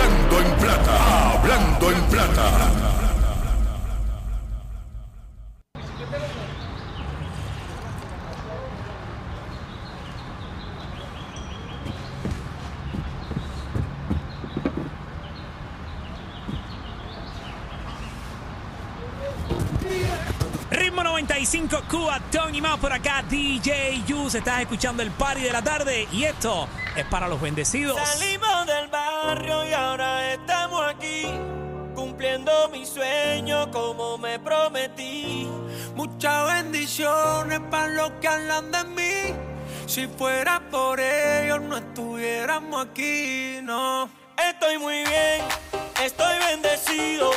Hablando en plata, hablando en plata. Ritmo 95 Cuba, Tony Más por acá, DJ Yus. Estás escuchando el party de la tarde y esto es para los bendecidos. Salimos del barrio y ahora estamos aquí, cumpliendo mi sueño como me prometí. Muchas bendiciones para los que hablan de mí. Si fuera por ellos, no estuviéramos aquí, no. Estoy muy bien, estoy bendecido.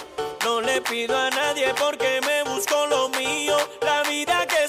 No le pido a nadie porque me busco lo mío. La vida que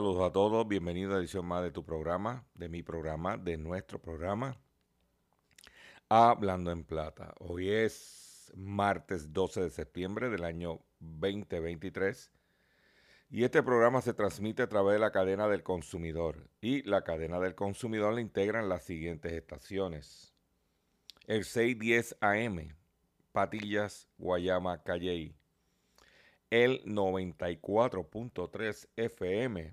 saludos a todos. Bienvenido a edición más de tu programa, de mi programa, de nuestro programa. Hablando en Plata. Hoy es martes 12 de septiembre del año 2023. Y este programa se transmite a través de la cadena del consumidor. Y la cadena del consumidor la integran las siguientes estaciones. El 610 AM, Patillas, Guayama, Calley el 94.3 FM,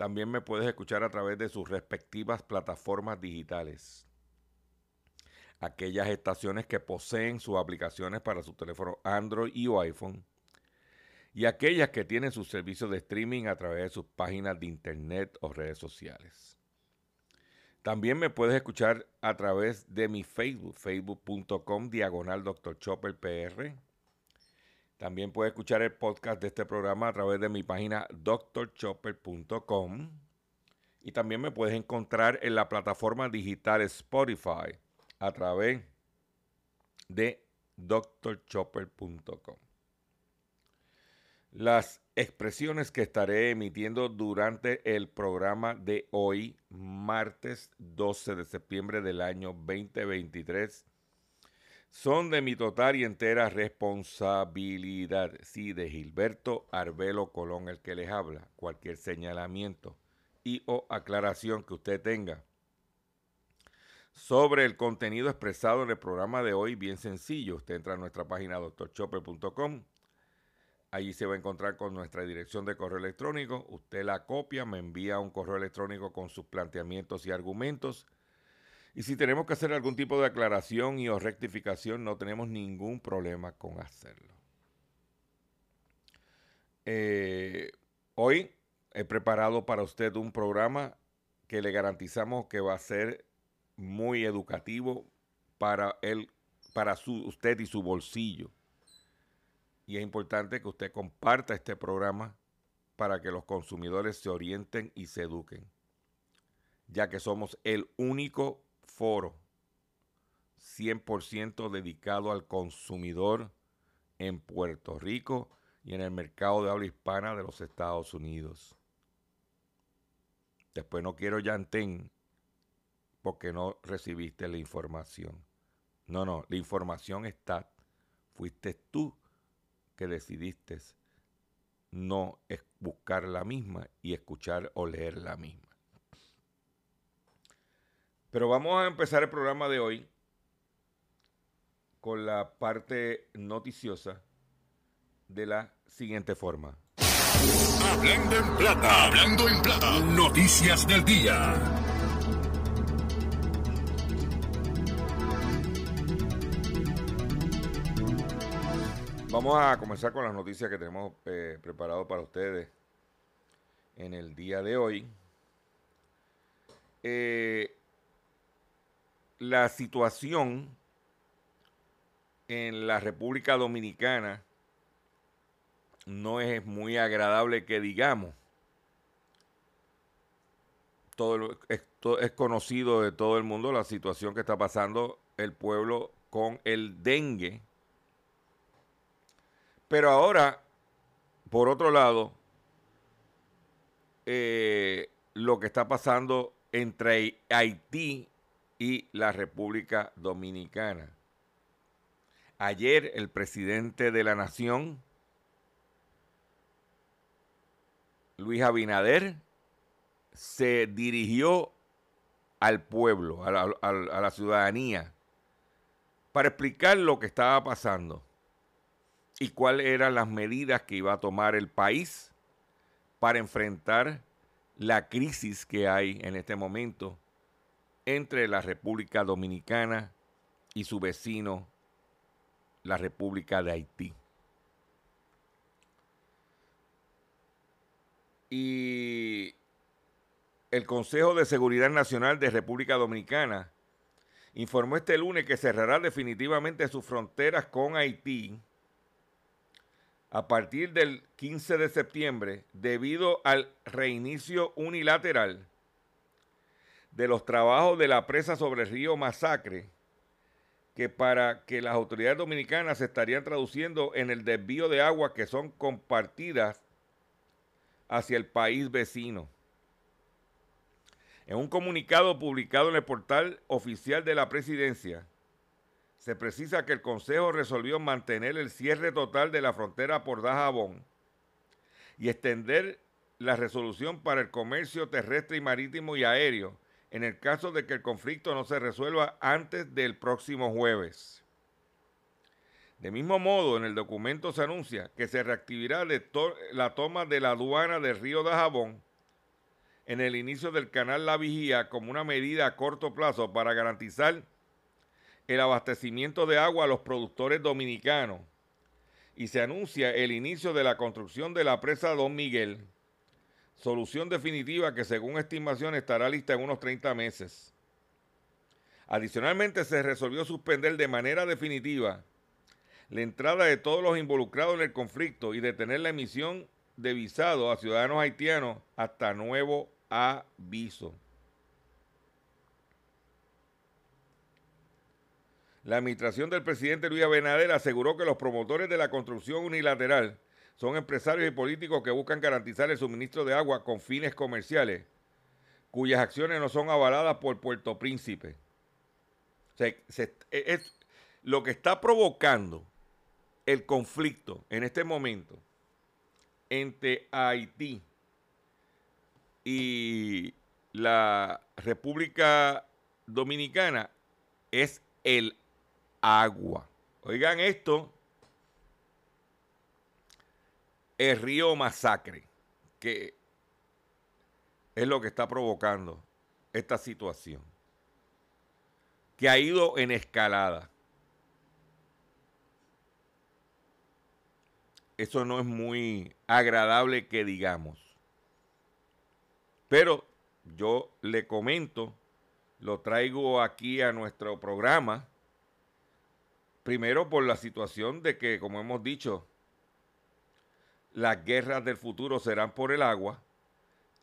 También me puedes escuchar a través de sus respectivas plataformas digitales. Aquellas estaciones que poseen sus aplicaciones para su teléfono Android y o iPhone. Y aquellas que tienen sus servicios de streaming a través de sus páginas de internet o redes sociales. También me puedes escuchar a través de mi Facebook, facebook.com diagonal Dr. Chopper PR. También puedes escuchar el podcast de este programa a través de mi página drchopper.com. Y también me puedes encontrar en la plataforma digital Spotify a través de drchopper.com. Las expresiones que estaré emitiendo durante el programa de hoy, martes 12 de septiembre del año 2023, son de mi total y entera responsabilidad. Sí, de Gilberto Arbelo Colón, el que les habla. Cualquier señalamiento y o aclaración que usted tenga sobre el contenido expresado en el programa de hoy, bien sencillo. Usted entra a nuestra página doctorchopper.com. Allí se va a encontrar con nuestra dirección de correo electrónico. Usted la copia, me envía un correo electrónico con sus planteamientos y argumentos. Y si tenemos que hacer algún tipo de aclaración y o rectificación, no tenemos ningún problema con hacerlo. Eh, hoy he preparado para usted un programa que le garantizamos que va a ser muy educativo para él, para su, usted y su bolsillo. y es importante que usted comparta este programa para que los consumidores se orienten y se eduquen, ya que somos el único foro 100% dedicado al consumidor en Puerto Rico y en el mercado de habla hispana de los Estados Unidos. Después no quiero llantén porque no recibiste la información. No, no, la información está. Fuiste tú que decidiste no buscar la misma y escuchar o leer la misma. Pero vamos a empezar el programa de hoy con la parte noticiosa de la siguiente forma. Hablando en plata, hablando en plata, noticias del día. Vamos a comenzar con las noticias que tenemos eh, preparado para ustedes en el día de hoy. Eh, la situación en la República Dominicana no es muy agradable que digamos. Todo esto es conocido de todo el mundo la situación que está pasando el pueblo con el dengue. Pero ahora, por otro lado, eh, lo que está pasando entre Haití y la República Dominicana. Ayer el presidente de la Nación, Luis Abinader, se dirigió al pueblo, a la, a la, ciudadanía, para explicar lo que estaba pasando y cuáles eran las medidas que iba a tomar el país para enfrentar la crisis que hay en este momento entre la República Dominicana y su vecino, la República de Haití. Y el Consejo de Seguridad Nacional de República Dominicana informó este lunes que cerrará definitivamente sus fronteras con Haití a partir del 15 de septiembre debido al reinicio unilateral de los trabajos de la presa sobre el río Masacre, que para que las autoridades dominicanas se estarían traduciendo en el desvío de aguas que son compartidas hacia el país vecino. En un comunicado publicado en el portal oficial de la presidencia, se precisa que el Consejo resolvió mantener el cierre total de la frontera por Dajabón y extender la resolución para el comercio terrestre y marítimo y aéreo en el caso de que el conflicto no se resuelva antes del próximo jueves. De mismo modo, en el documento se anuncia que se reactivará la toma de la aduana del río Dajabón en el inicio del canal La Vigía como una medida a corto plazo para garantizar el abastecimiento de agua a los productores dominicanos y se anuncia el inicio de la construcción de la presa Don Miguel, solución definitiva que según estimación estará lista en unos 30 meses. Adicionalmente se resolvió suspender de manera definitiva la entrada de todos los involucrados en el conflicto y detener la emisión de visado a ciudadanos haitianos hasta nuevo aviso. La administración del presidente Luis Abinader aseguró que los promotores de la construcción unilateral son empresarios y políticos que buscan garantizar el suministro de agua con fines comerciales, cuyas acciones no son avaladas por Puerto Príncipe. es, lo que está provocando el conflicto en este momento entre Haití y la República Dominicana es el agua. Oigan esto, el río Masacre, que es lo que está provocando esta situación, que ha ido en escalada. Eso no es muy agradable que digamos. Pero yo le comento, lo traigo aquí a nuestro programa Primero por la situación de que, como hemos dicho, las guerras del futuro serán por el agua.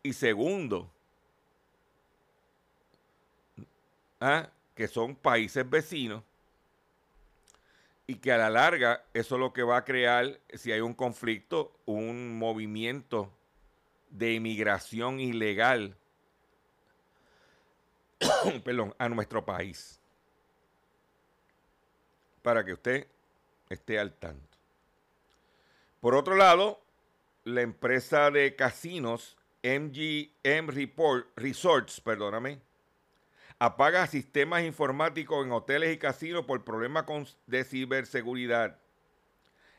Y segundo, ¿ah? que son países vecinos y que a la larga eso es lo que va a crear, si hay un conflicto, un movimiento de inmigración ilegal perdón, a nuestro país. Para que usted esté al tanto. Por otro lado, la empresa de casinos MGM Resorts, perdóname, apaga sistemas informáticos en hoteles y casinos por problemas de ciberseguridad.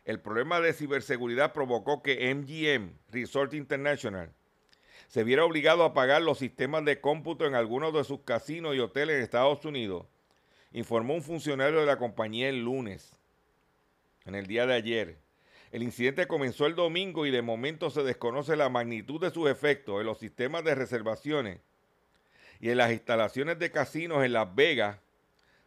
El problema de ciberseguridad provocó que MGM Resort International se viera obligado a pagar los sistemas de cómputo en algunos de sus casinos y hoteles en Estados Unidos, informó un funcionario de la compañía el lunes, en el día de ayer. El incidente comenzó el domingo y de momento se desconoce la magnitud de sus efectos en los sistemas de reservaciones y en las instalaciones de casinos en Las Vegas,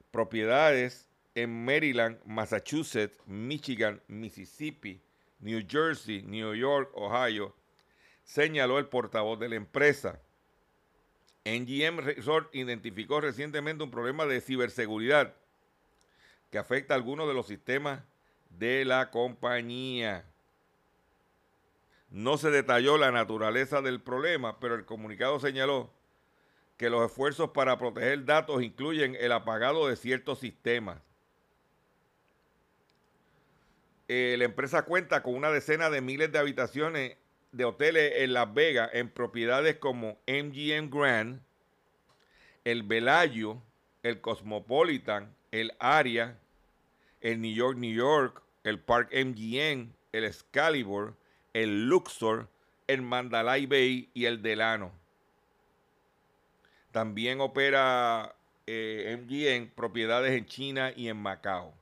propiedades en Maryland, Massachusetts, Michigan, Mississippi, New Jersey, New York, Ohio, señaló el portavoz de la empresa. NGM Resort identificó recientemente un problema de ciberseguridad que afecta a algunos de los sistemas de la compañía. No se detalló la naturaleza del problema, pero el comunicado señaló que los esfuerzos para proteger datos incluyen el apagado de ciertos sistemas. Eh, la empresa cuenta con una decena de miles de habitaciones de hoteles en Las Vegas en propiedades como MGM Grand, el Bellagio, el Cosmopolitan, el Aria, el New York, New York, el Park MGM, el Excalibur, el Luxor, el Mandalay Bay y el Delano. También opera eh, MGM propiedades en China y en Macao.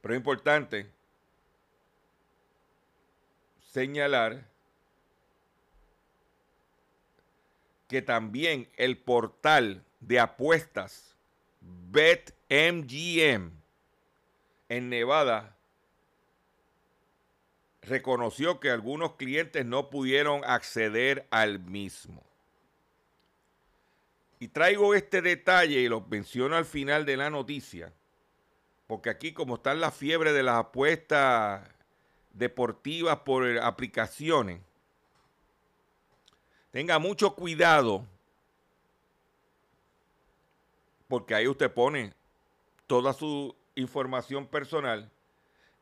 Pero es importante señalar que también el portal de apuestas BetMGM en Nevada reconoció que algunos clientes no pudieron acceder al mismo. Y traigo este detalle y lo menciono al final de la noticia, porque aquí como está la fiebre de las apuestas deportivas por aplicaciones, tenga mucho cuidado porque ahí usted pone toda su información personal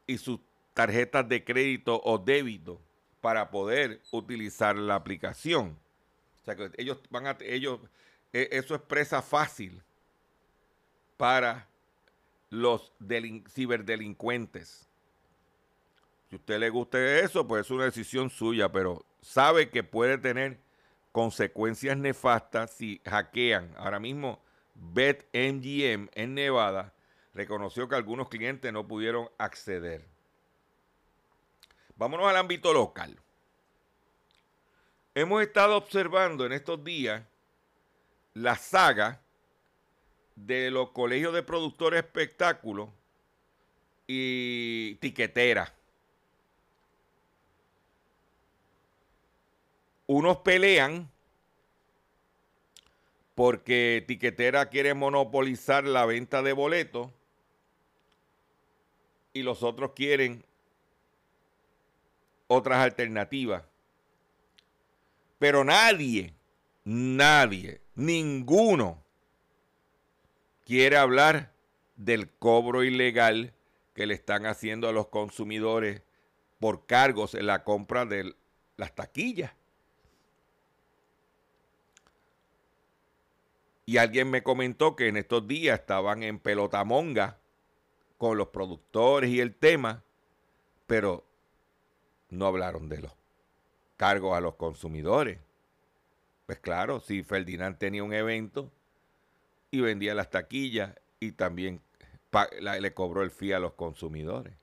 y sus tarjetas de crédito o débito para poder utilizar la aplicación. O sea que ellos van a ellos e, eso es presa fácil para los ciberdelincuentes. Si a usted le guste eso, pues es una decisión suya, pero sabe que puede tener consecuencias nefastas si hackean. Ahora mismo, BetMGM en Nevada reconoció que algunos clientes no pudieron acceder. Vámonos al ámbito local. Hemos estado observando en estos días la saga de los colegios de productores espectáculos y tiqueteras. unos pelean porque Tiquetera quiere monopolizar la venta de boletos y los otros quieren otras alternativas. Pero nadie, nadie, ninguno quiere hablar del cobro ilegal que le están haciendo a los consumidores por cargos en la compra de las taquillas. Y alguien me comentó que en estos días estaban en pelotamonga con los productores y el tema, pero no hablaron de los cargos a los consumidores. Pues claro, si Ferdinand tenía un evento y vendía las taquillas y también le cobró el fee a los consumidores.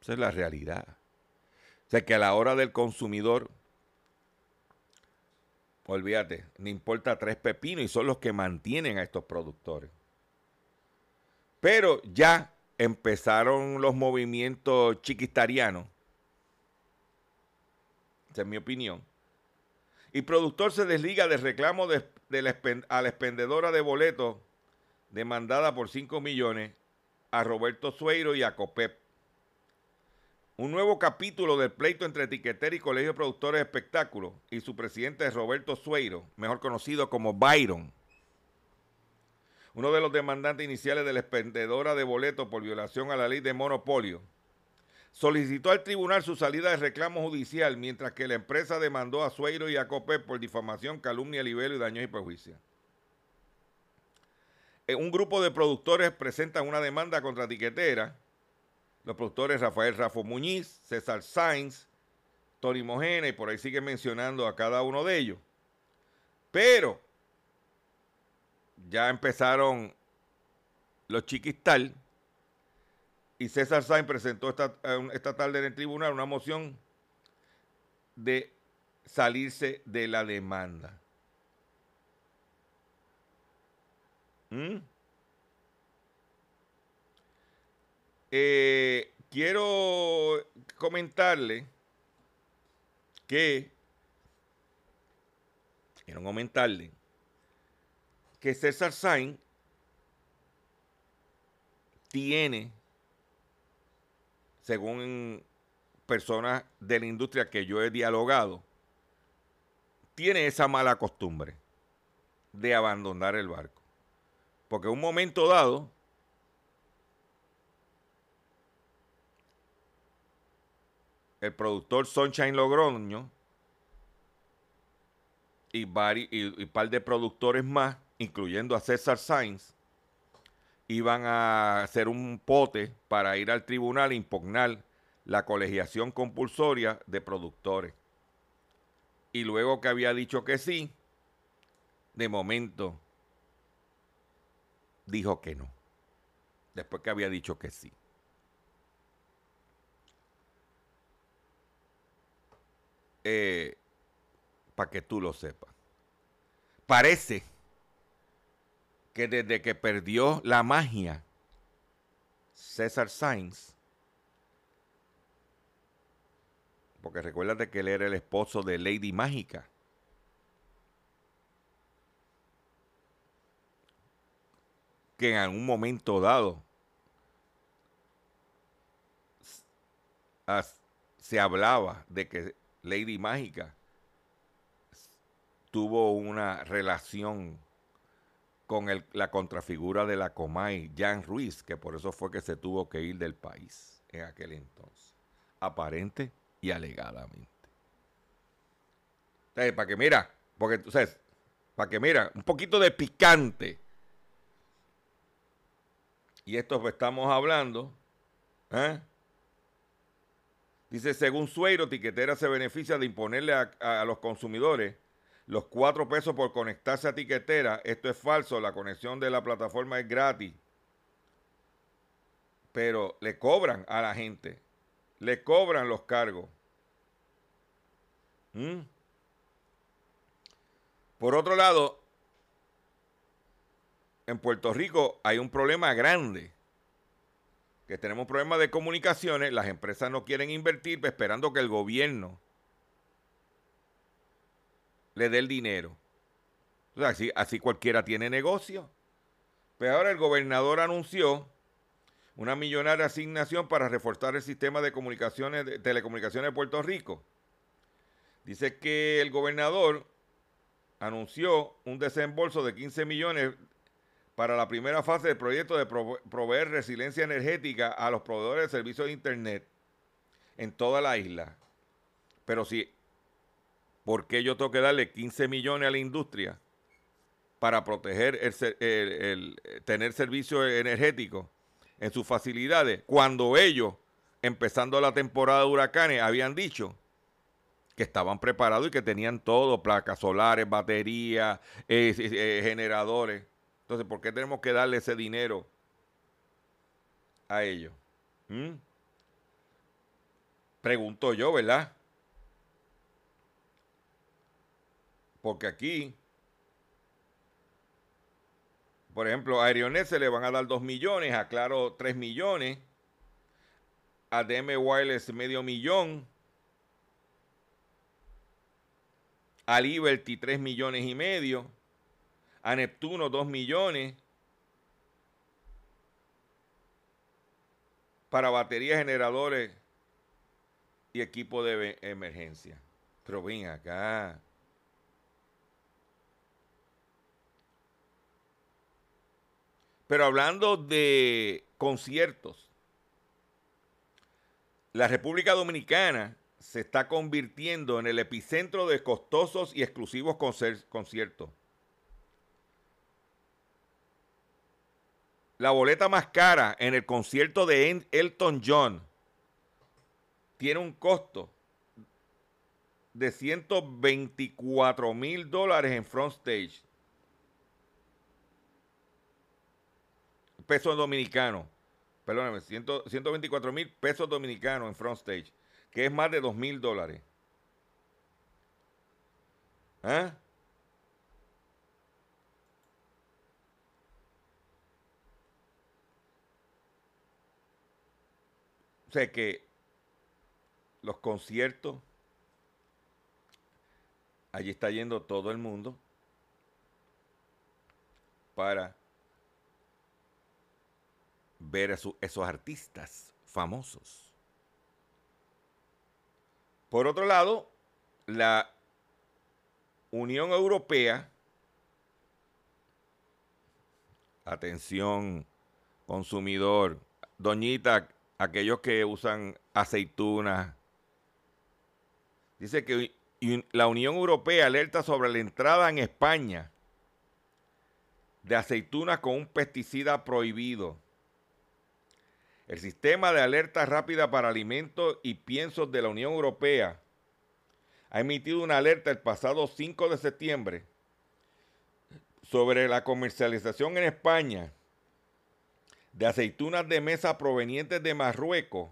Esa es la realidad. O sea que a la hora del consumidor Olvídate, no importa tres pepinos y son los que mantienen a estos productores. Pero ya empezaron los movimientos chiquistarianos. Esa es mi opinión. Y productor se desliga del reclamo de, la a la expendedora de boletos demandada por 5 millones a Roberto Sueiro y a COPEP. Un nuevo capítulo del pleito entre etiquetera y Colegio de Productores de Espectáculos y su presidente es Roberto Sueiro, mejor conocido como Byron. Uno de los demandantes iniciales de la expendedora de boletos por violación a la ley de monopolio solicitó al tribunal su salida de reclamo judicial mientras que la empresa demandó a Sueiro y a COPEP por difamación, calumnia, libelo y daños y perjuicios. Eh, Un grupo de productores presentan una demanda contra etiquetera. Los productores Rafael Rafo Muñiz, César Sainz, Tony Mojena y por ahí sigue mencionando a cada uno de ellos. Pero ya empezaron los chiquistal y César Sainz presentó esta, eh, esta tarde en el tribunal una moción de salirse de la demanda. ¿Mm? Eh, quiero comentarle que quiero comentarle que César Sainz tiene, según personas de la industria que yo he dialogado, tiene esa mala costumbre de abandonar el barco. Porque en un momento dado, el productor Sunshine Logroño y, y par de productores más, incluyendo a César Sainz, iban a hacer un pote para ir al tribunal e impugnar la colegiación compulsoria de productores. Y luego que había dicho que sí, de momento dijo que no. Después que había dicho que sí. Para que tú lo sepas. Parece que desde que perdió la magia César Sainz, porque recuérdate que él era el esposo de Lady Mágica. Que en algún momento dado se hablaba de que Lady Mágica tuvo una relación con la contrafigura de la Comay, Jan Ruiz, que por eso fue que se tuvo que ir del país en aquel entonces, aparente y alegadamente. Entonces, para que mira, porque tú sabes, para que mira, un poquito de picante. Y esto estamos hablando, ¿eh? Dice, según Sueiro, Tiquetera se beneficia de imponerle a, a los consumidores los cuatro pesos por conectarse a Tiquetera. Esto es falso, la conexión de la plataforma es gratis. Pero le cobran a la gente, le cobran los cargos. ¿Mm? Por otro lado, en Puerto Rico hay un problema grande que tenemos problemas de comunicaciones, las empresas no quieren invertir esperando que el gobierno le dé el dinero. Así, así cualquiera tiene negocio. Pero ahora el gobernador anunció una millonaria asignación para reforzar el sistema de comunicaciones, de telecomunicaciones de Puerto Rico. Dice que el gobernador anunció un desembolso de 15 millones para la primera fase del proyecto de prove- proveer resiliencia energética a los proveedores de servicios de Internet en toda la isla. Pero si, ¿por qué yo tengo que darle 15 millones a la industria para proteger el, eh, tener servicio energético en sus facilidades cuando ellos, empezando la temporada de huracanes, habían dicho que estaban preparados y que tenían todo, placas solares, baterías, eh, eh, generadores. Entonces, ¿por qué tenemos que darle ese dinero a ellos? ¿Mm? Pregunto yo, ¿verdad? Porque aquí Por ejemplo, a Aerionet se le van a dar 2 millones, a Claro 3 millones, a DM Wireless medio millón, a Liberty 3 millones y medio, a Neptuno 2 millones, para baterías, generadores y equipo de emergencia. Pero ven acá. Pero hablando de conciertos, la República Dominicana se está convirtiendo en el epicentro de costosos y exclusivos conciertos. La boleta más cara en el concierto de Elton John tiene un costo de 124 mil dólares en front stage. pesos dominicanos, perdóname, 124 mil pesos dominicanos en front stage, que es más de 2 mil dólares. ¿Ah? O sea que los conciertos, allí está yendo todo el mundo para ver a esos artistas famosos. Por otro lado, la Unión Europea, atención consumidor, doñita, aquellos que usan aceitunas, dice que la Unión Europea alerta sobre la entrada en España de aceitunas con un pesticida prohibido. El sistema de alerta rápida para alimentos y piensos de la Unión Europea ha emitido una alerta el pasado 5 de septiembre sobre la comercialización en España de aceitunas de mesa provenientes de Marruecos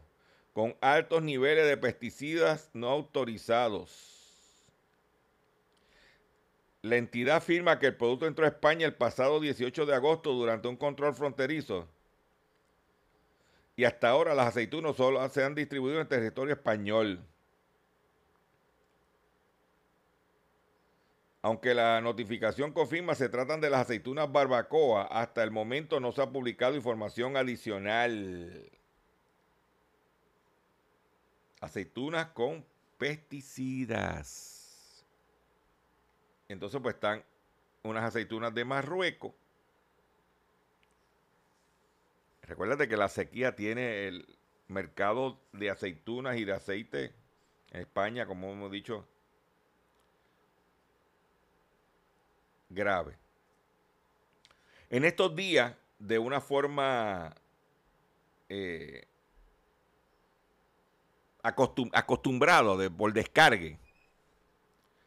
con altos niveles de pesticidas no autorizados. La entidad afirma que el producto entró a España el pasado 18 de agosto durante un control fronterizo y hasta ahora las aceitunas solo se han distribuido en territorio español. Aunque la notificación confirma se tratan de las aceitunas barbacoa, hasta el momento no se ha publicado información adicional. Aceitunas con pesticidas. Entonces pues están unas aceitunas de Marruecos Recuérdate que la sequía tiene el mercado de aceitunas y de aceite en España, como hemos dicho, grave. En estos días, de una forma eh, acostumbrado de, por descargue,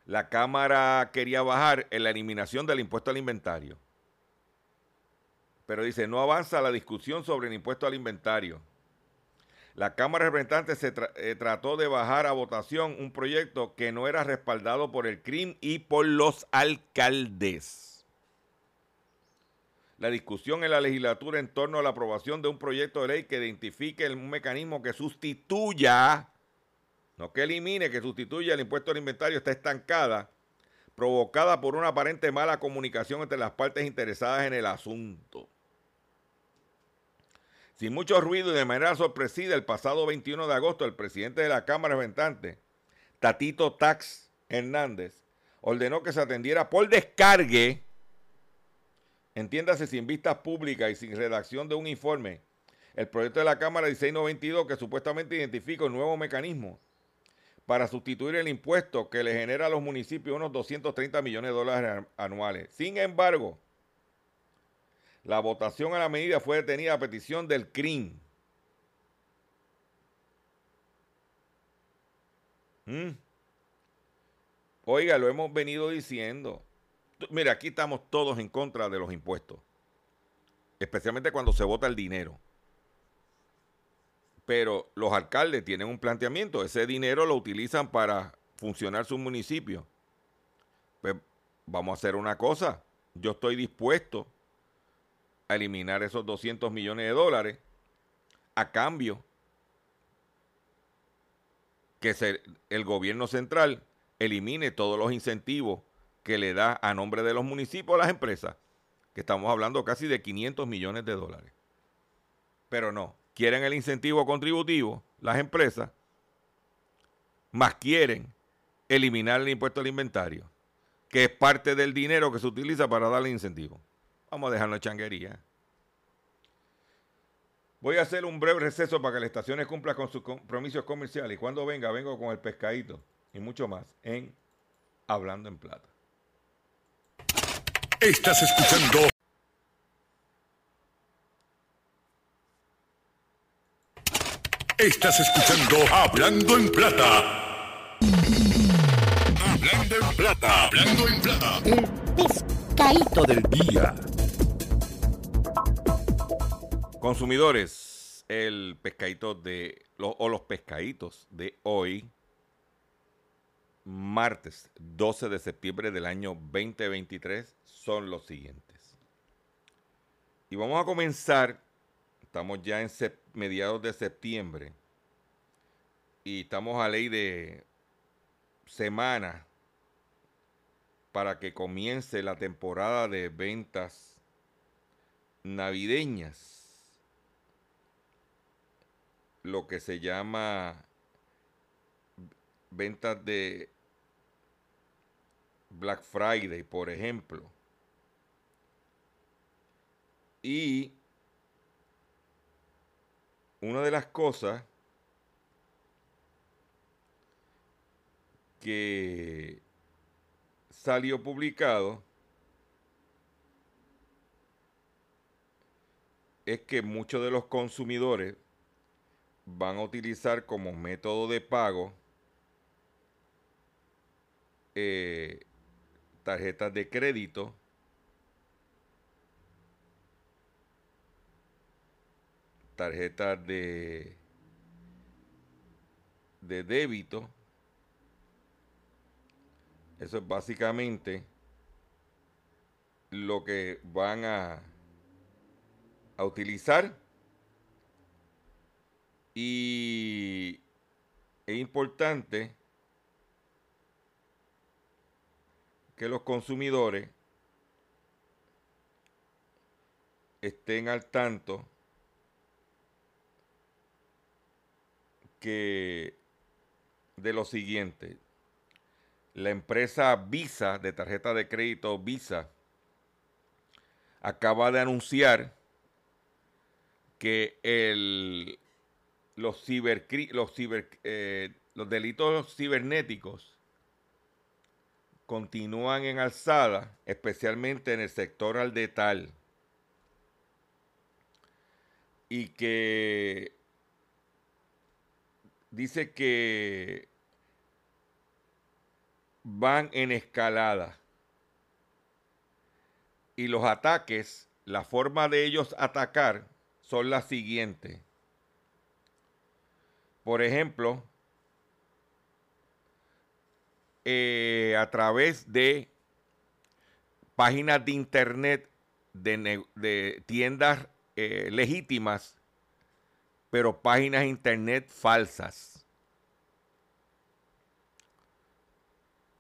la Cámara quería bajar en la eliminación del impuesto al inventario pero dice, no avanza la discusión sobre el impuesto al inventario. La Cámara de Representantes se eh, trató de bajar a votación un proyecto que no era respaldado por el CRIM y por los alcaldes. La discusión en la legislatura en torno a la aprobación de un proyecto de ley que identifique un mecanismo que sustituya, no que elimine, que sustituya el impuesto al inventario está estancada, provocada por una aparente mala comunicación entre las partes interesadas en el asunto. Sin mucho ruido y de manera sorpresiva, el pasado 21 de agosto, el presidente de la Cámara Ventante, Tatito Tax Hernández, ordenó que se atendiera por descargue, entiéndase sin vistas públicas y sin redacción de un informe, el proyecto de la Cámara 1692 que supuestamente identifica un nuevo mecanismo para sustituir el impuesto que le genera a los municipios unos 230 millones de dólares anuales. Sin embargo, la votación a la medida fue detenida a petición del CRIM. Mm. Oiga, lo hemos venido diciendo. Mira, aquí estamos todos en contra de los impuestos. Especialmente cuando se vota el dinero. Pero los alcaldes tienen un planteamiento. Ese dinero lo utilizan para funcionar su municipio. Pues vamos a hacer una cosa. Yo estoy dispuesto a eliminar esos 200 millones de dólares a cambio que el gobierno central elimine todos los incentivos que le da a nombre de los municipios a las empresas, que estamos hablando casi de 500 millones de dólares. Pero no, quieren el incentivo contributivo, las empresas, más quieren eliminar el impuesto al inventario, que es parte del dinero que se utiliza para darle incentivo. Vamos a dejarlo de changuería. Voy a hacer un breve receso para que las estaciones cumplan con sus compromisos comerciales. Y cuando venga, vengo con el pescadito y mucho más en Hablando en Plata. Estás escuchando Estás escuchando Hablando en Plata. Hablando en Plata. Hablando en Plata. El pescadito del día. Consumidores, el pescadito de, o los pescaditos de hoy, martes 12 de septiembre del año 2023, son los siguientes. Y vamos a comenzar, estamos ya en mediados de septiembre, y estamos a ley de semana para que comience la temporada de ventas navideñas lo que se llama ventas de Black Friday, por ejemplo. Y una de las cosas que salió publicado es que muchos de los consumidores van a utilizar como método de pago eh, tarjetas de crédito tarjetas de de débito. Eso es básicamente lo que van a a utilizar y es importante que los consumidores estén al tanto que de lo siguiente. La empresa Visa de tarjeta de crédito Visa acaba de anunciar que el, los, cibercri- los, ciber, eh, los delitos cibernéticos continúan en alzada, especialmente en el sector aldetal. Y que dice que van en escalada. Y los ataques, la forma de ellos atacar son las siguientes. Por ejemplo, eh, a través de páginas de internet de, tiendas eh, legítimas, pero páginas de internet falsas.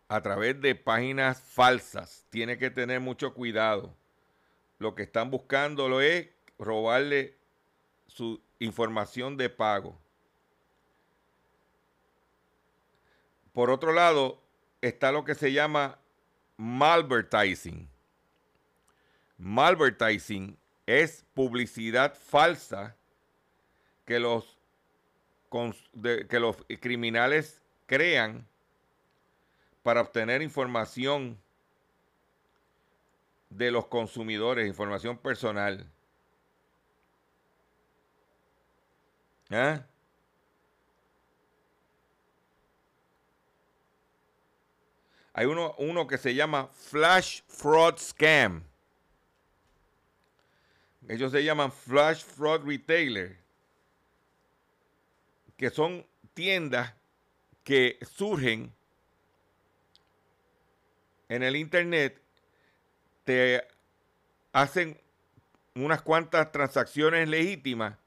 A través de páginas falsas. Tiene que tener mucho cuidado. Lo que están buscando es robarle su información de pago. Por otro lado, está lo que se llama malvertising. Malvertising es publicidad falsa que los, que los criminales crean para obtener información de los consumidores, información personal. ¿Ah? Hay uno, uno que se llama Flash Fraud Scam. Ellos se llaman Flash Fraud Retailer. Que son tiendas que surgen en el internet, te hacen unas cuantas transacciones legítimas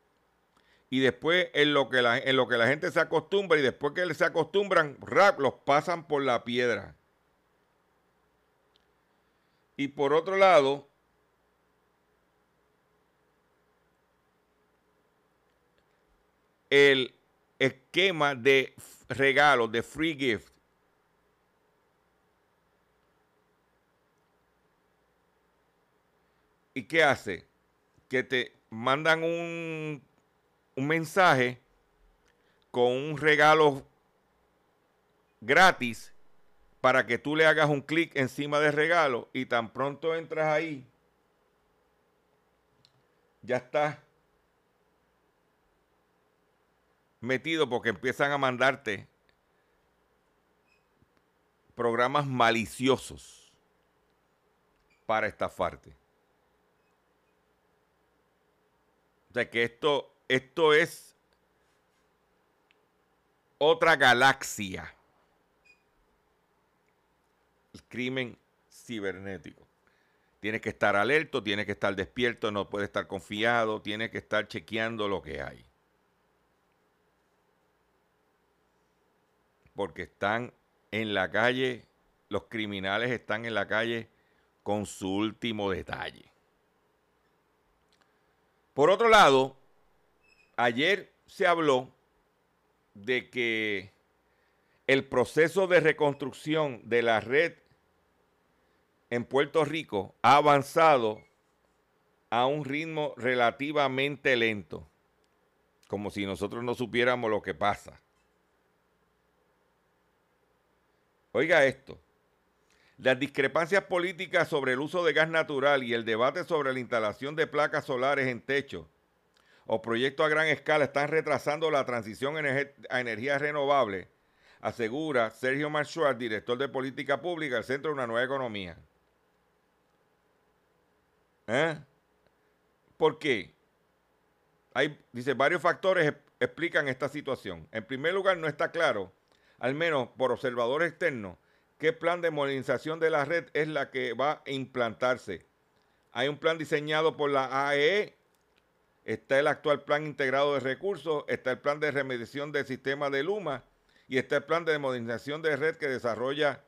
y después en lo que la, en lo que la gente se acostumbra y después que se acostumbran, rap, los pasan por la piedra. Y por otro lado, el esquema de regalos, de free gift. ¿Y qué hace? Que te mandan un, un mensaje con un regalo gratis para que tú le hagas un clic encima del regalo y tan pronto entras ahí, ya estás metido porque empiezan a mandarte programas maliciosos para estafarte. O sea que esto, esto es otra galaxia. El crimen cibernético. Tienes que estar alerto, tienes que estar despierto, no puedes estar confiado, tienes que estar chequeando lo que hay. porque están en la calle, los criminales están en la calle con su último detalle. Por otro lado, ayer se habló de que el proceso de reconstrucción de la red en Puerto Rico ha avanzado a un ritmo relativamente lento, como si nosotros no supiéramos lo que pasa. Oiga esto. Las discrepancias políticas sobre el uso de gas natural y el debate sobre la instalación de placas solares en techo o proyectos a gran escala están retrasando la transición a energías renovables, asegura Sergio Marchuar, director de política pública del Centro de una Nueva Economía. ¿Eh? ¿Por qué? Hay, dice, varios factores explican esta situación. En primer lugar, no está claro al menos por observadores externos, qué plan de modernización de la red es la que va a implantarse. Hay un plan diseñado por la AEE, está el actual plan integrado de recursos, está el plan de remediación del sistema de Luma y está el plan de modernización de red que desarrolla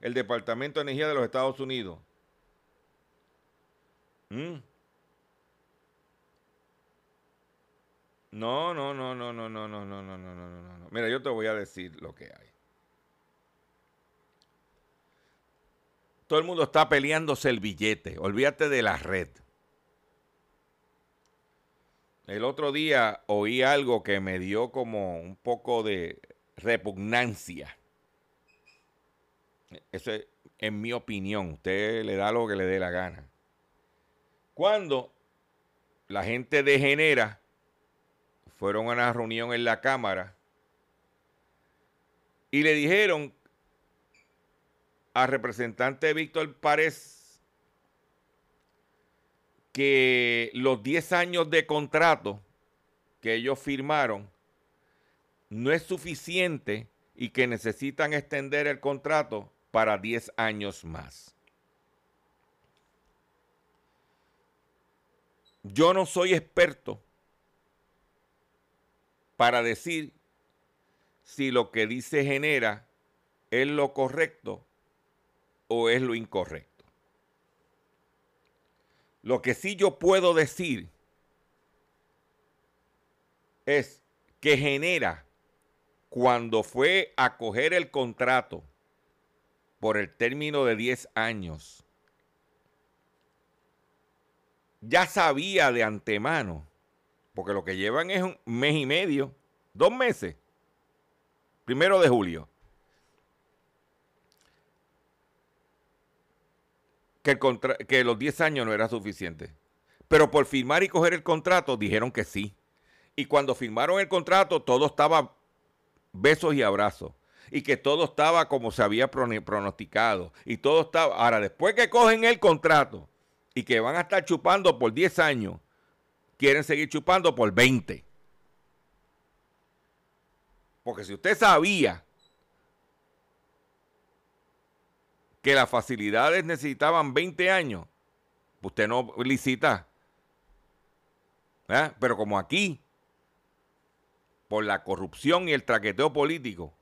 el Departamento de Energía de los Estados Unidos. ¿Mm? No, no, no, no, no, no, no, no, no, no, no, no. Mira, yo te voy a decir lo que hay. Todo el mundo está peleándose el billete. Olvídate de la red. El otro día oí algo que me dio como un poco de repugnancia. Eso es en mi opinión. Usted le da lo que le dé la gana. Cuando la gente degenera fueron a una reunión en la Cámara y le dijeron al representante Víctor Párez que los 10 años de contrato que ellos firmaron no es suficiente y que necesitan extender el contrato para 10 años más. Yo no soy experto para decir si lo que dice genera es lo correcto o es lo incorrecto. Lo que sí yo puedo decir es que genera cuando fue a coger el contrato por el término de 10 años, ya sabía de antemano porque lo que llevan es un mes y medio, dos meses, primero de julio. Que, que los 10 años no era suficiente. Pero por firmar y coger el contrato dijeron que sí. Y cuando firmaron el contrato todo estaba besos y abrazos. Y que todo estaba como se había pronosticado. Y todo estaba... Ahora, después que cogen el contrato y que van a estar chupando por 10 años, quieren seguir chupando por 20. Porque si usted sabía que las facilidades necesitaban 20 años, usted no licita ¿verdad? Pero como aquí, por la corrupción y el traqueteo político,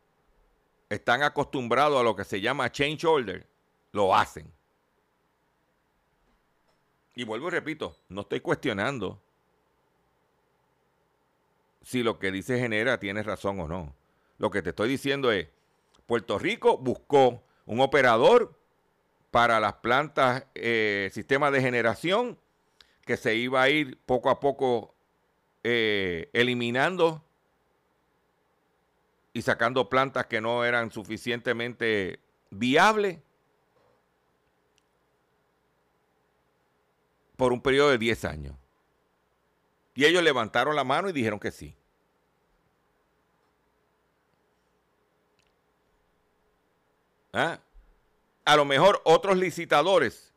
están acostumbrados a lo que se llama change order, lo hacen. Y vuelvo y repito, no estoy cuestionando si lo que dice Genera tiene razón o no. Lo que te estoy diciendo es, Puerto Rico buscó un operador para las plantas, eh, sistema de generación, que se iba a ir poco a poco eh, eliminando y sacando plantas que no eran suficientemente viables por un periodo de 10 años. Y ellos levantaron la mano y dijeron que sí. ¿Ah? A lo mejor otros licitadores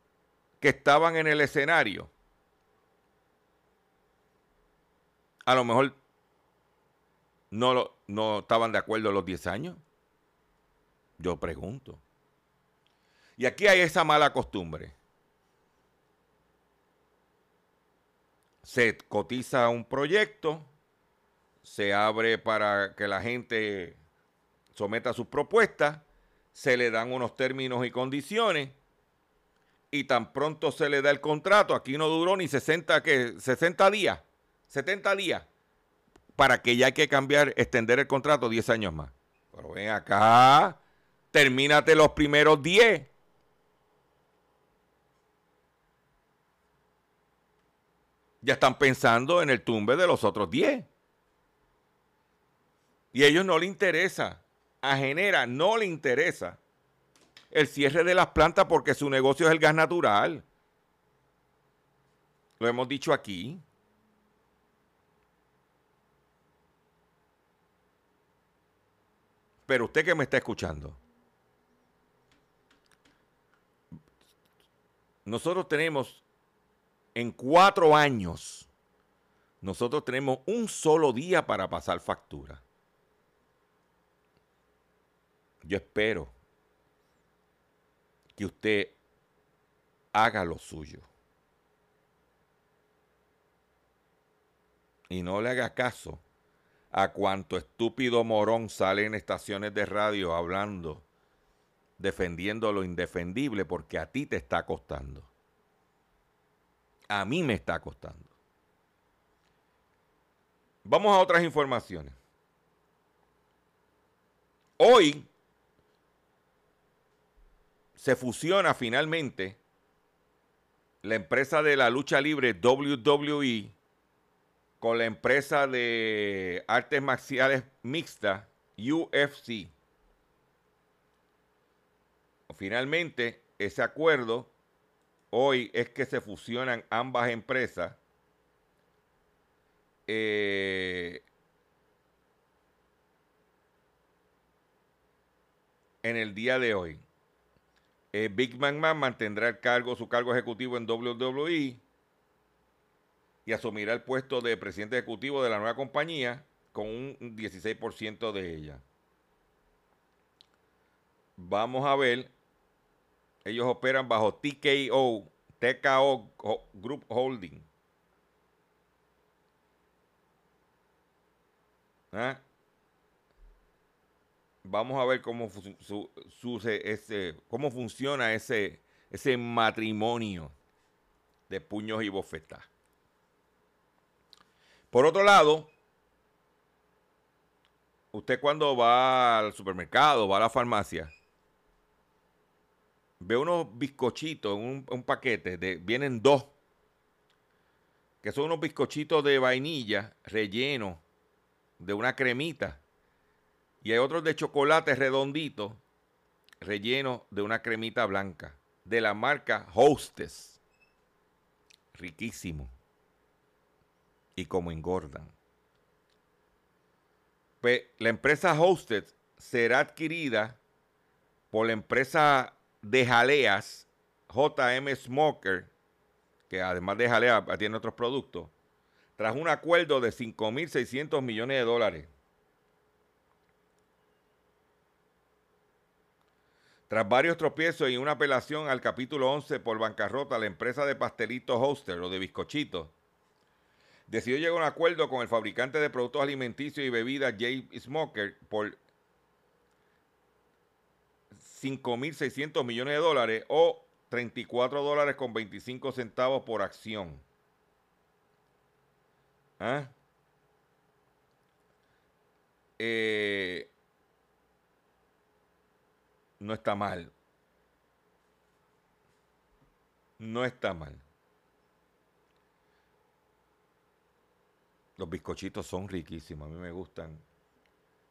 que estaban en el escenario, a lo mejor no, lo- no estaban de acuerdo los 10 años. Yo pregunto. Y aquí hay esa mala costumbre. Se cotiza un proyecto, se abre para que la gente someta sus propuestas, se le dan unos términos y condiciones y tan pronto se le da el contrato, aquí no duró ni 60, que 60 días, 70 días, para que ya hay que cambiar, extender el contrato 10 años más. Pero ven acá, termínate los primeros 10. Ya están pensando en el tumbe de los otros 10. Y a ellos no le interesa, a Genera no le interesa el cierre de las plantas porque su negocio es el gas natural. Lo hemos dicho aquí. Pero usted que me está escuchando, nosotros tenemos en cuatro años, nosotros tenemos un solo día para pasar factura. Yo espero que usted haga lo suyo. Y no le haga caso a cuanto estúpido morón sale en estaciones de radio hablando, defendiendo lo indefendible, porque a ti te está costando. A mí me está costando. Vamos a otras informaciones. Hoy se fusiona finalmente la empresa de la lucha libre WWE con la empresa de artes marciales mixtas UFC. Finalmente, ese acuerdo hoy es que se fusionan ambas empresas. eh, en el día de hoy. Eh, Big McMahon mantendrá el cargo, su cargo ejecutivo en WWE y asumirá el puesto de presidente ejecutivo de la nueva compañía con un 16% de ella. Vamos a ver, ellos operan bajo TKO, TKO Group Holding. ¿Ah? Vamos a ver cómo, cómo funciona ese, ese matrimonio de puños y bofetas. Por otro lado, usted cuando va al supermercado, va a la farmacia, ve unos bizcochitos un, un paquete, de, vienen dos, que son unos bizcochitos de vainilla rellenos de una cremita. Y hay otros de chocolate redondito, relleno de una cremita blanca, de la marca Hostess. Riquísimo. Y como engordan. Pues la empresa Hostess será adquirida por la empresa de jaleas JM Smoker, que además de jalea tiene otros productos, tras un acuerdo de 5.600 millones de dólares. Tras varios tropiezos y una apelación al capítulo 11 por bancarrota, la empresa de pastelitos Hoster o de bizcochitos decidió llegar a un acuerdo con el fabricante de productos alimenticios y bebidas J. Smoker por 5.600 millones de dólares o 34 dólares con 25 centavos por acción. ¿Ah? Eh, no está mal. No está mal. Los bizcochitos son riquísimos, a mí me gustan.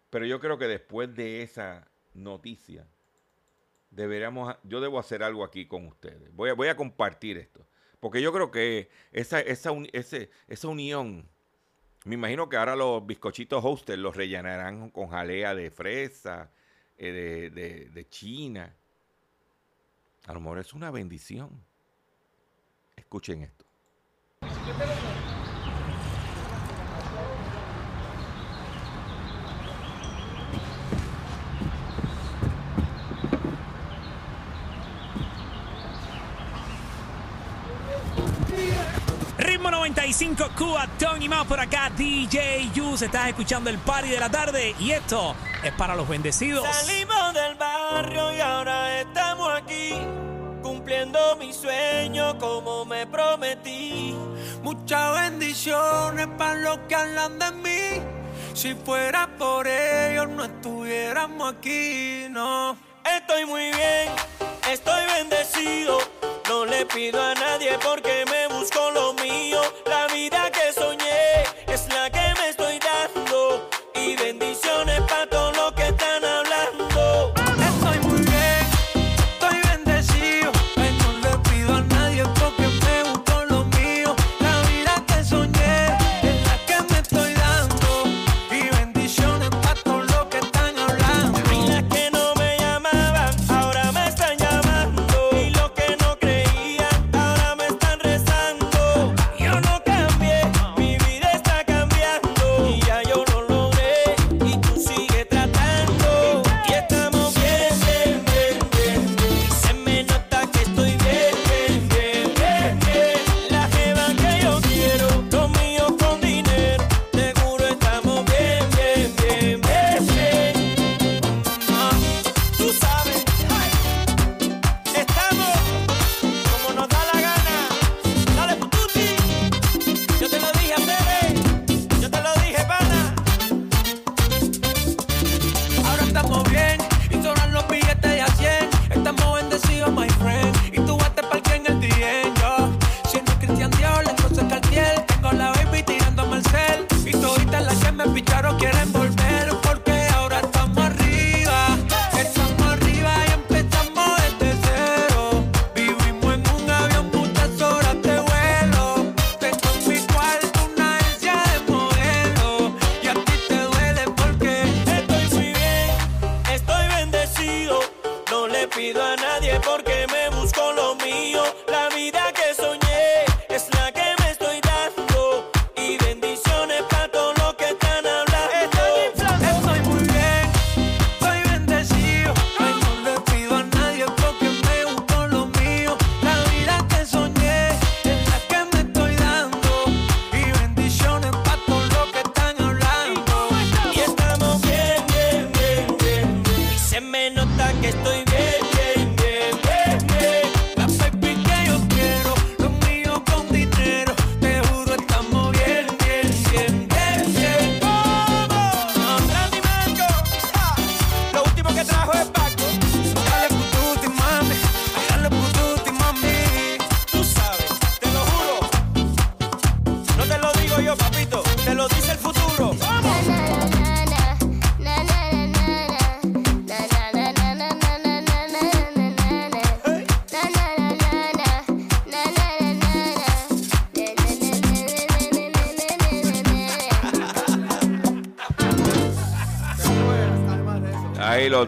Pero yo creo que después de esa noticia, deberíamos, yo debo hacer algo aquí con ustedes. Voy a, voy a compartir esto. Porque yo creo que esa, esa, ese- esa unión, me imagino que ahora los bizcochitos Hostess los rellenarán con jalea de fresa, eh, de, de- de China. A lo mejor es una bendición. Escuchen esto. Ritmo 95 Cuba, Tony Mao por acá, DJ Yus. Estás escuchando el party de la tarde y esto es para los bendecidos. Salimos del barrio y ahora estamos aquí, cumpliendo mi sueño como me prometí. Muchas bendiciones para los que hablan de mí. Si fuera por ellos, no estuviéramos aquí, no. Estoy muy bien, estoy bendecido. No le pido a nadie porque me lo mío. La vida que soñé es la que me estoy dando. Y bendiciones para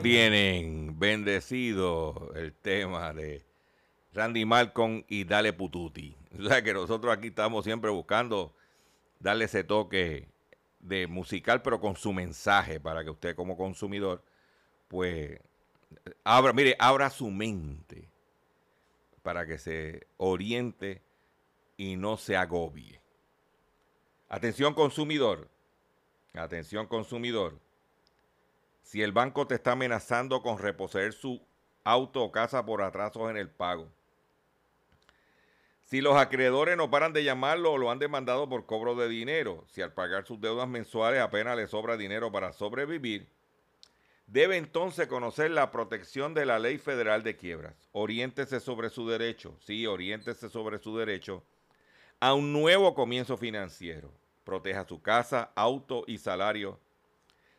tienen, bendecido el tema de Randy Malcolm y Dale Pututi. O sea que nosotros aquí estamos siempre buscando darle ese toque de musical, pero con su mensaje, para que usted como consumidor, pues, abra, mire, abra su mente para que se oriente y no se agobie. Atención consumidor. Atención consumidor. Si el banco te está amenazando con reposeer su auto o casa por atrasos en el pago. Si los acreedores no paran de llamarlo o lo han demandado por cobro de dinero, si al pagar sus deudas mensuales apenas le sobra dinero para sobrevivir, debe entonces conocer la protección de la ley federal de quiebras. Oriéntese sobre su derecho, sí, oriéntese sobre su derecho a un nuevo comienzo financiero. Proteja su casa, auto y salario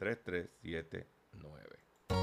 478-3379.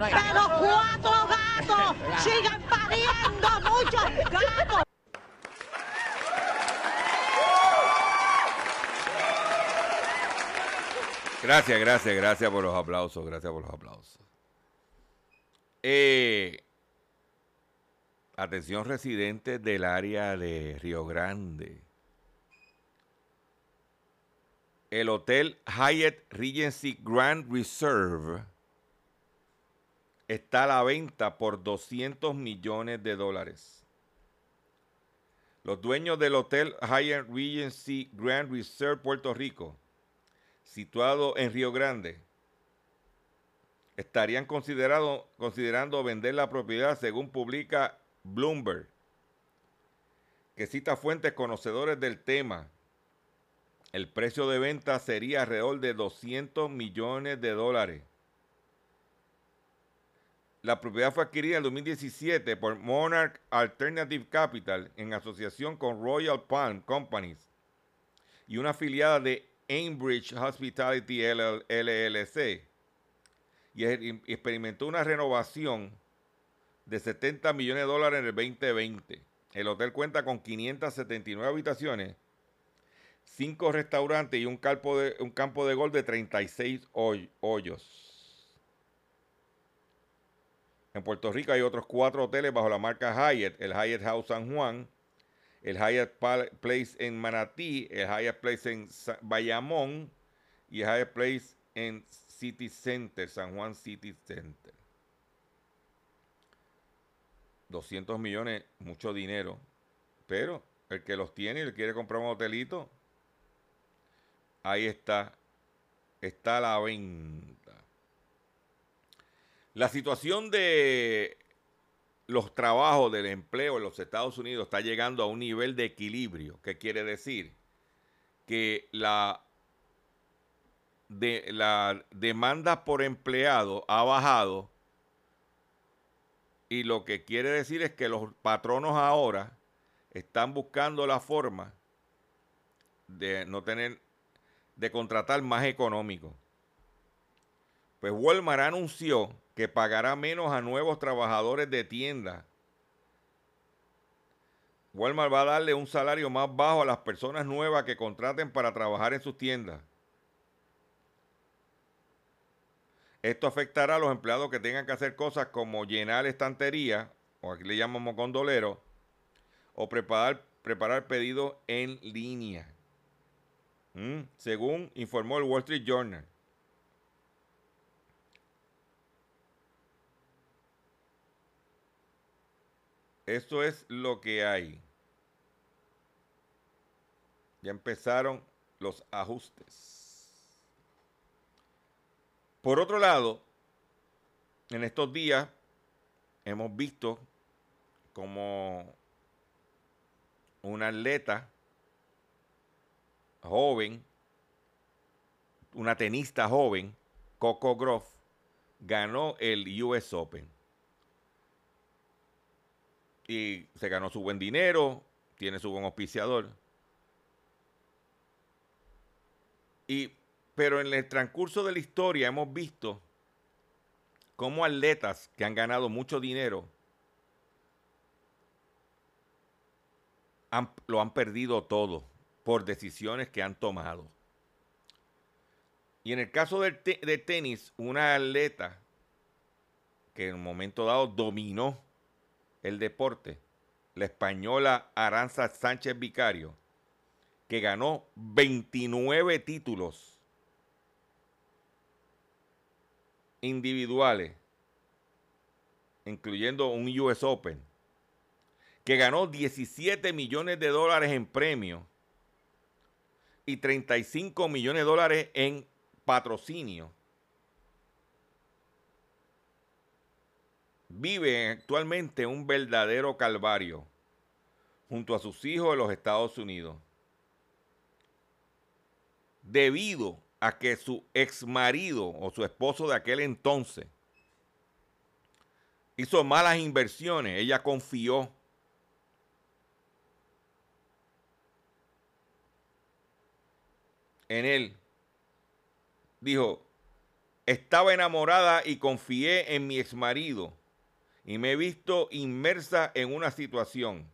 Pero cuatro gatos siguen pariendo muchos gatos. Gracias, gracias, gracias por los aplausos, gracias por los aplausos. Eh, atención residentes del área de Río Grande. El hotel Hyatt Regency Grand Reserve está a la venta por 200 millones de dólares. Los dueños del hotel Hyatt Regency Grand Reserve Puerto Rico, situado en Río Grande, estarían considerando vender la propiedad según publica Bloomberg, que cita fuentes conocedores del tema. El precio de venta sería alrededor de 200 millones de dólares. La propiedad fue adquirida en 2017 por Monarch Alternative Capital en asociación con Royal Palm Companies y una afiliada de Ambridge Hospitality LLC y experimentó una renovación de 70 millones de dólares en el 2020. El hotel cuenta con 579 habitaciones, 5 restaurantes y un campo de, un campo de gol de 36 hoyos. En Puerto Rico hay otros cuatro hoteles bajo la marca Hyatt, el Hyatt House San Juan, el Hyatt Place en Manatí, el Hyatt Place en Bayamón y el Hyatt Place en City Center, San Juan City Center. 200 millones, mucho dinero, pero el que los tiene y le quiere comprar un hotelito, ahí está, está a la venta. La situación de los trabajos del empleo en los Estados Unidos está llegando a un nivel de equilibrio. ¿Qué quiere decir? Que la, de, demanda por empleado ha bajado y lo que quiere decir es que los patronos ahora están buscando la forma de no tener, de contratar más económico. Pues Walmart anunció que pagará menos a nuevos trabajadores de tienda. Walmart va a darle un salario más bajo a las personas nuevas que contraten para trabajar en sus tiendas. Esto afectará a los empleados que tengan que hacer cosas como llenar estantería, o aquí le llamamos condolero, o preparar, preparar pedidos en línea. ¿Mm? Según informó el Wall Street Journal. Esto es lo que hay. Ya empezaron los ajustes. Por otro lado, en estos días hemos visto como un atleta joven una tenista joven, Coco Groff, ganó el US Open. Y se ganó su buen dinero, tiene su buen auspiciador. Y, pero en el transcurso de la historia hemos visto cómo atletas que han ganado mucho dinero han- lo han perdido todo por decisiones que han tomado. Y en el caso del te- de tenis, una atleta que en un momento dado dominó el deporte, la española Aranza Sánchez Vicario, que ganó 29 títulos individuales, incluyendo un US Open, que ganó 17 millones de dólares en premios y 35 millones de dólares en patrocinio. Vive actualmente un verdadero calvario junto a sus hijos en los Estados Unidos. Debido a que su ex marido o su esposo de aquel entonces hizo malas inversiones, ella confió en él. Dijo, estaba enamorada y confié en mi exmarido y me he visto inmersa en una situación.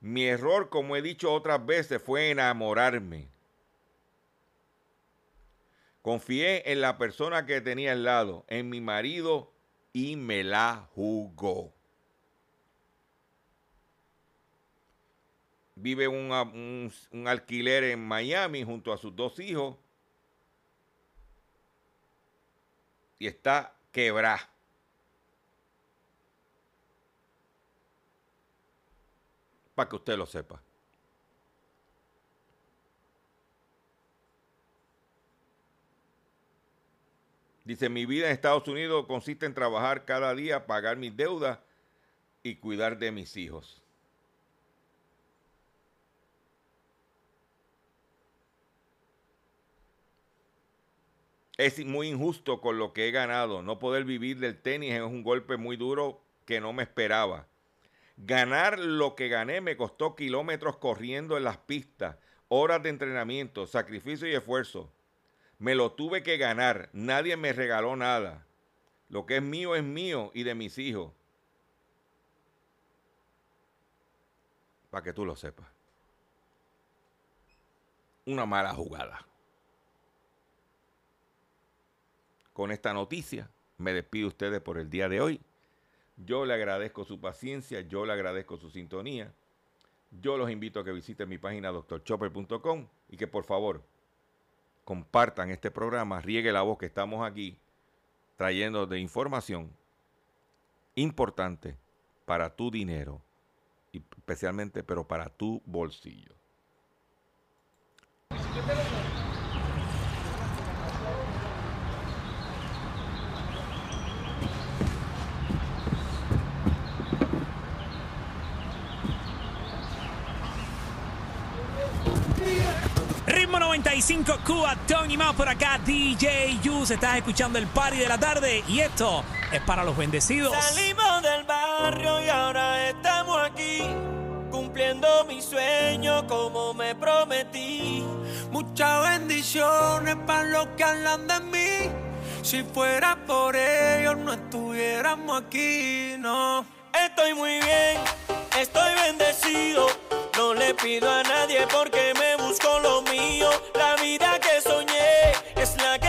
Mi error, como he dicho otras veces, fue enamorarme. Confié en la persona que tenía al lado, en mi marido, y me la jugó. Vive un, un- alquiler en Miami junto a sus dos hijos y está quebrada. Para que usted lo sepa. Dice, mi vida en Estados Unidos consiste en trabajar cada día, pagar mis deudas y cuidar de mis hijos. Es muy injusto con lo que he ganado. No poder vivir del tenis es un golpe muy duro que no me esperaba. Ganar lo que gané me costó kilómetros corriendo en las pistas, horas de entrenamiento, sacrificio y esfuerzo. Me lo tuve que ganar. Nadie me regaló nada. Lo que es mío es mío y de mis hijos. Para que tú lo sepas. Una mala jugada. Con esta noticia me despido de ustedes por el día de hoy. Yo le agradezco su paciencia, yo le agradezco su sintonía. Yo los invito a que visiten mi página doctorchopper.com y que por favor compartan este programa, riegue la voz que estamos aquí trayendo de información importante para tu dinero, y especialmente pero para tu bolsillo. Ritmo 95 Cuba, Tony más por acá, DJ Yus. Estás escuchando el party de la tarde y esto es para los bendecidos. Salimos del barrio y ahora estamos aquí, cumpliendo mi sueño como me prometí. Muchas bendiciones para los que hablan de mí. Si fuera por ellos, no estuviéramos aquí, no. Estoy muy bien, estoy bendecido. No le pido a nadie porque me con lo mío. La vida que soñé es la que